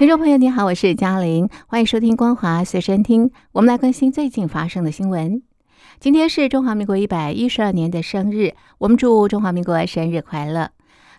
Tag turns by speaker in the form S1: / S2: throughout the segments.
S1: 听众朋友，你好，我是嘉玲，欢迎收听《光华随身听》。我们来关心最近发生的新闻。今天是中华民国一百一十二年的生日，我们祝中华民国生日快乐。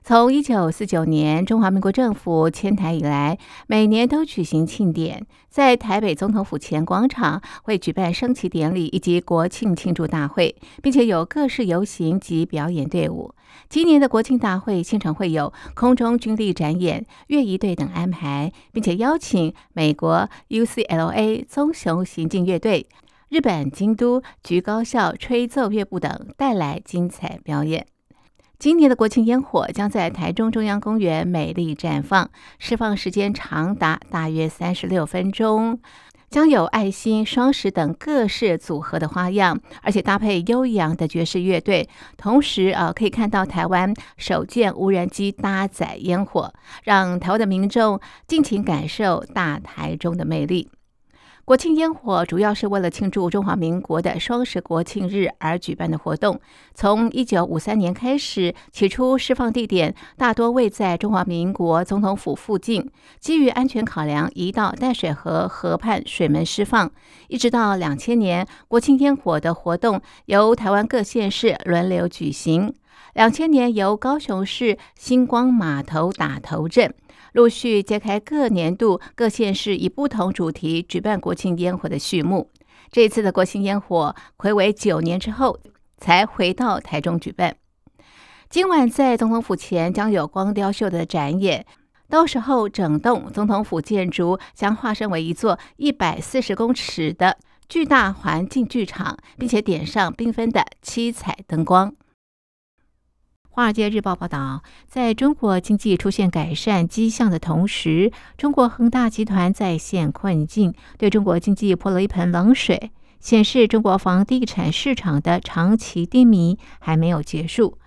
S1: 从一九四九年中华民国政府迁台以来，每年都举行庆典，在台北总统府前广场会举办升旗典礼以及国庆庆祝大会，并且有各式游行及表演队伍。今年的国庆大会现场会有空中军力展演、乐仪队等安排，并且邀请美国 UCLA 棕熊行进乐队。日本京都菊高校吹奏乐部等带来精彩表演。今年的国庆烟火将在台中中央公园美丽绽放，释放时间长达大约三十六分钟，将有爱心、双十等各式组合的花样，而且搭配悠扬的爵士乐队，同时啊可以看到台湾首件无人机搭载烟火，让台湾的民众尽情感受大台中的魅力。国庆烟火主要是为了庆祝中华民国的双十国庆日而举办的活动。从一九五三年开始，起初释放地点大多位在中华民国总统府附近，基于安全考量，移到淡水河河畔水门释放。一直到两千年，国庆烟火的活动由台湾各县市轮流举行。两千年由高雄市星光码头打头阵。陆续揭开各年度各县市以不同主题举办国庆烟火的序幕。这次的国庆烟火，魁违九年之后才回到台中举办。今晚在总统府前将有光雕秀的展演，到时候整栋总统府建筑将化身为一座一百四十公尺的巨大环境剧场，并且点上缤纷的七彩灯光。《华尔街日报》报道，在中国经济出现改善迹象的同时，中国恒大集团再现困境，对中国经济泼了一盆冷水，显示中国房地产市场的长期低迷还没有结束。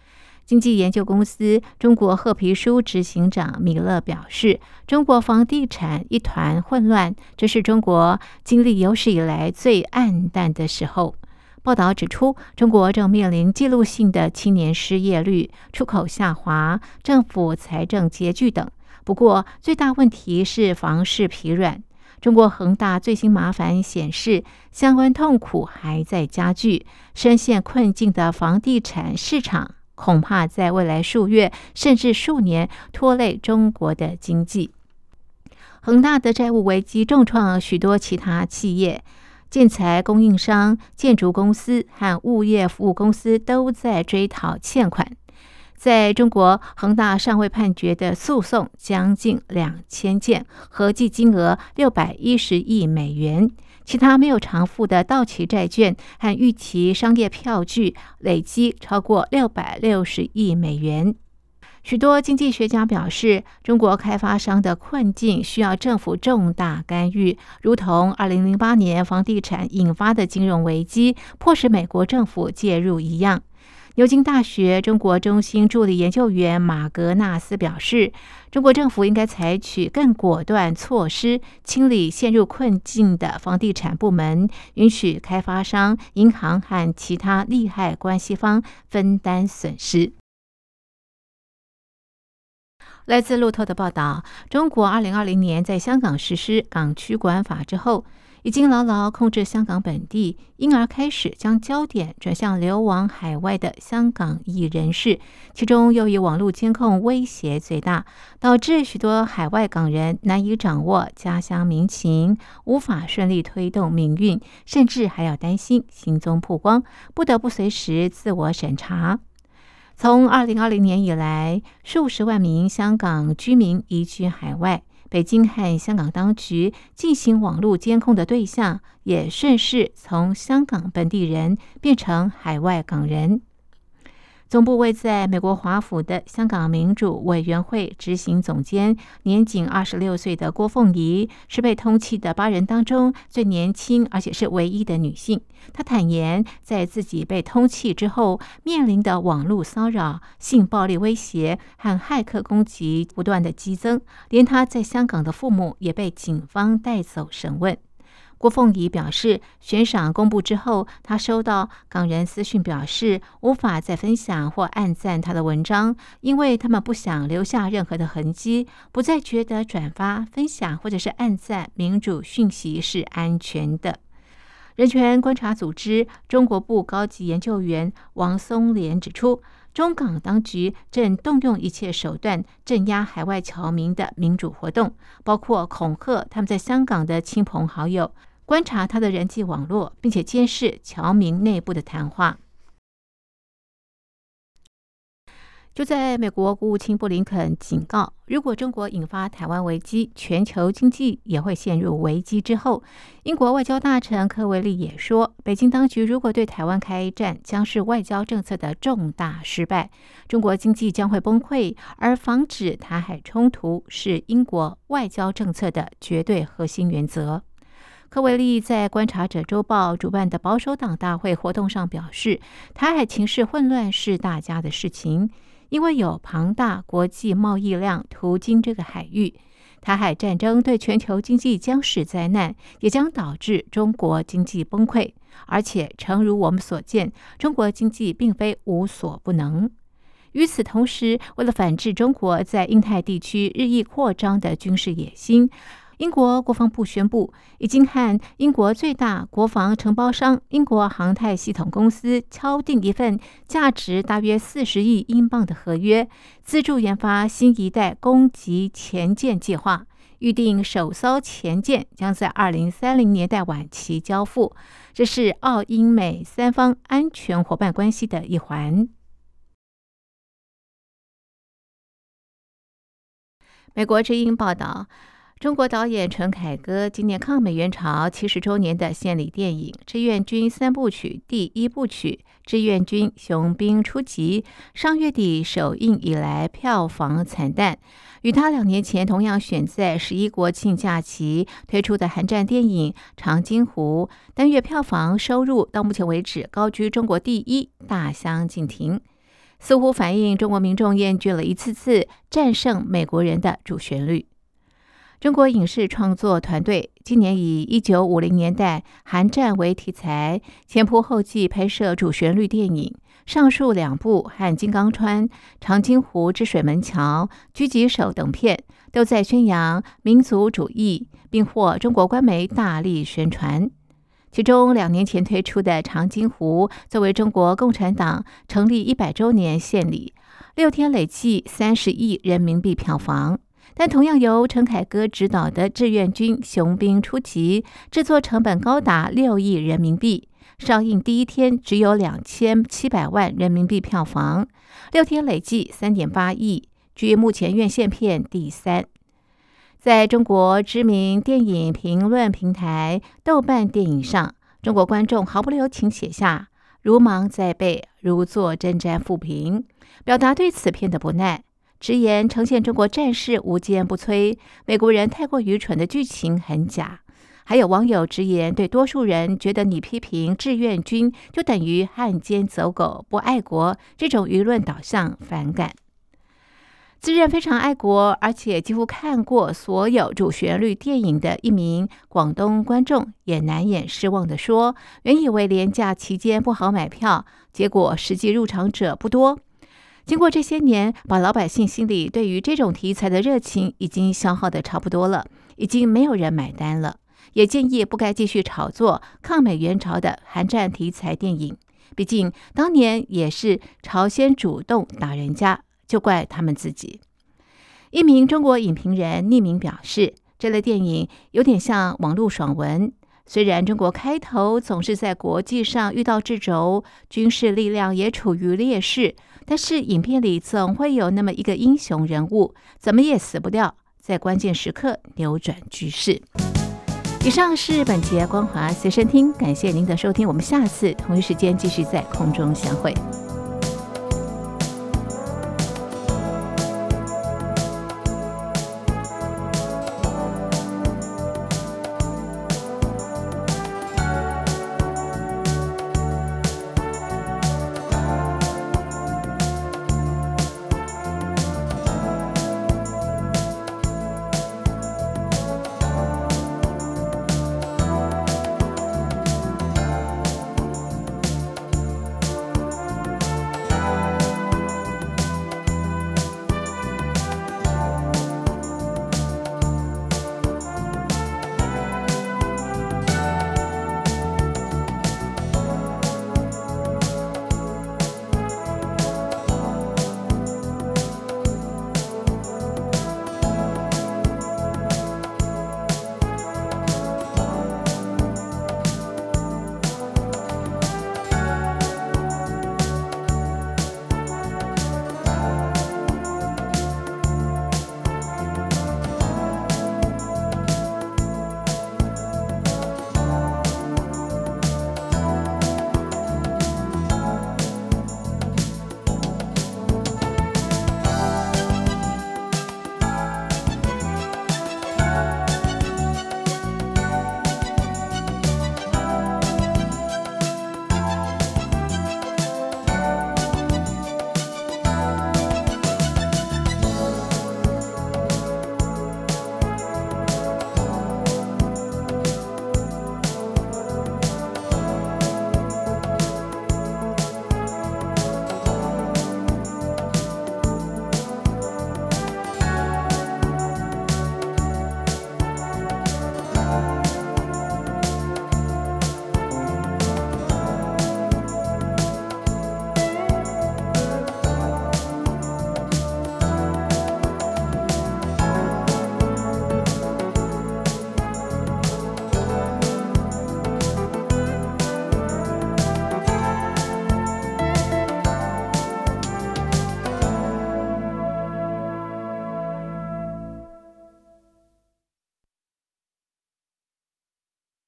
S1: 经济研究公司中国褐皮书执行长米勒表示：“中国房地产一团混乱，这是中国经历有史以来最暗淡的时候。”报道指出，中国正面临记录性的青年失业率、出口下滑、政府财政拮据等。不过，最大问题是房市疲软。中国恒大最新麻烦显示，相关痛苦还在加剧。深陷困境的房地产市场，恐怕在未来数月甚至数年拖累中国的经济。恒大的债务危机重创许多其他企业。建材供应商、建筑公司和物业服务公司都在追讨欠款。在中国，恒大尚未判决的诉讼将近两千件，合计金额六百一十亿美元。其他没有偿付的到期债券和预期商业票据累计超过六百六十亿美元。许多经济学家表示，中国开发商的困境需要政府重大干预，如同2008年房地产引发的金融危机迫使美国政府介入一样。牛津大学中国中心助理研究员马格纳斯表示，中国政府应该采取更果断措施，清理陷入困境的房地产部门，允许开发商、银行和其他利害关系方分担损失。来自路透的报道，中国二零二零年在香港实施港区国安法之后，已经牢牢控制香港本地，因而开始将焦点转向流亡海外的香港裔人士，其中又以网络监控威胁最大，导致许多海外港人难以掌握家乡民情，无法顺利推动命运，甚至还要担心行踪曝光，不得不随时自我审查。从二零二零年以来，数十万名香港居民移居海外，北京和香港当局进行网络监控的对象，也顺势从香港本地人变成海外港人。总部位在美国华府的香港民主委员会执行总监，年仅二十六岁的郭凤仪，是被通缉的八人当中最年轻，而且是唯一的女性。她坦言，在自己被通缉之后，面临的网络骚扰、性暴力威胁和骇客攻击不断的激增，连她在香港的父母也被警方带走审问。郭凤仪表示，悬赏公布之后，他收到港人私讯表示无法再分享或按赞他的文章，因为他们不想留下任何的痕迹，不再觉得转发、分享或者是按赞民主讯息是安全的。人权观察组织中国部高级研究员王松莲指出，中港当局正动用一切手段镇压海外侨民的民主活动，包括恐吓他们在香港的亲朋好友。观察他的人际网络，并且监视侨民内部的谈话。就在美国国务卿布林肯警告，如果中国引发台湾危机，全球经济也会陷入危机之后，英国外交大臣科维利也说，北京当局如果对台湾开战，将是外交政策的重大失败，中国经济将会崩溃，而防止台海冲突是英国外交政策的绝对核心原则。科维利在《观察者周报》主办的保守党大会活动上表示：“台海情势混乱是大家的事情，因为有庞大国际贸易量途经这个海域。台海战争对全球经济将是灾难，也将导致中国经济崩溃。而且，诚如我们所见，中国经济并非无所不能。与此同时，为了反制中国在印太地区日益扩张的军事野心。”英国国防部宣布，已经和英国最大国防承包商英国航太系统公司敲定一份价值大约四十亿英镑的合约，资助研发新一代攻击前舰计划。预定首艘前舰将在二零三零年代晚期交付，这是澳英美三方安全伙伴关系的一环。美国之音报道。中国导演陈凯歌今年抗美援朝七十周年的献礼电影《志愿军三部曲》第一部曲《志愿军雄兵出击》，上月底首映以来票房惨淡。与他两年前同样选在十一国庆假期推出的韩战电影《长津湖》，单月票房收入到目前为止高居中国第一，大相径庭，似乎反映中国民众厌倦了一次次战胜美国人的主旋律。中国影视创作团队今年以一九五零年代韩战为题材，前仆后继拍摄主旋律电影。上述两部和《金刚川》《长津湖之水门桥》《狙击手》等片，都在宣扬民族主义，并获中国官媒大力宣传。其中，两年前推出的《长津湖》作为中国共产党成立一百周年献礼，六天累计三十亿人民币票房。但同样由陈凯歌执导的《志愿军雄兵出击》，制作成本高达六亿人民币，上映第一天只有两千七百万人民币票房，六天累计三点八亿，居目前院线片第三。在中国知名电影评论平台豆瓣电影上，中国观众毫不留情写下“如芒在背，如坐针毡”复评，表达对此片的不耐。直言呈现中国战事无坚不摧，美国人太过愚蠢的剧情很假。还有网友直言，对多数人觉得你批评志愿军就等于汉奸走狗不爱国，这种舆论导向反感。自认非常爱国，而且几乎看过所有主旋律电影的一名广东观众，也难掩失望地说：“原以为廉价期间不好买票，结果实际入场者不多。”经过这些年，把老百姓心里对于这种题材的热情已经消耗的差不多了，已经没有人买单了。也建议不该继续炒作抗美援朝的韩战题材电影，毕竟当年也是朝鲜主动打人家，就怪他们自己。一名中国影评人匿名表示，这类电影有点像网络爽文。虽然中国开头总是在国际上遇到制肘，军事力量也处于劣势，但是影片里总会有那么一个英雄人物，怎么也死不掉，在关键时刻扭转局势。以上是本节光华随身听，感谢您的收听，我们下次同一时间继续在空中相会。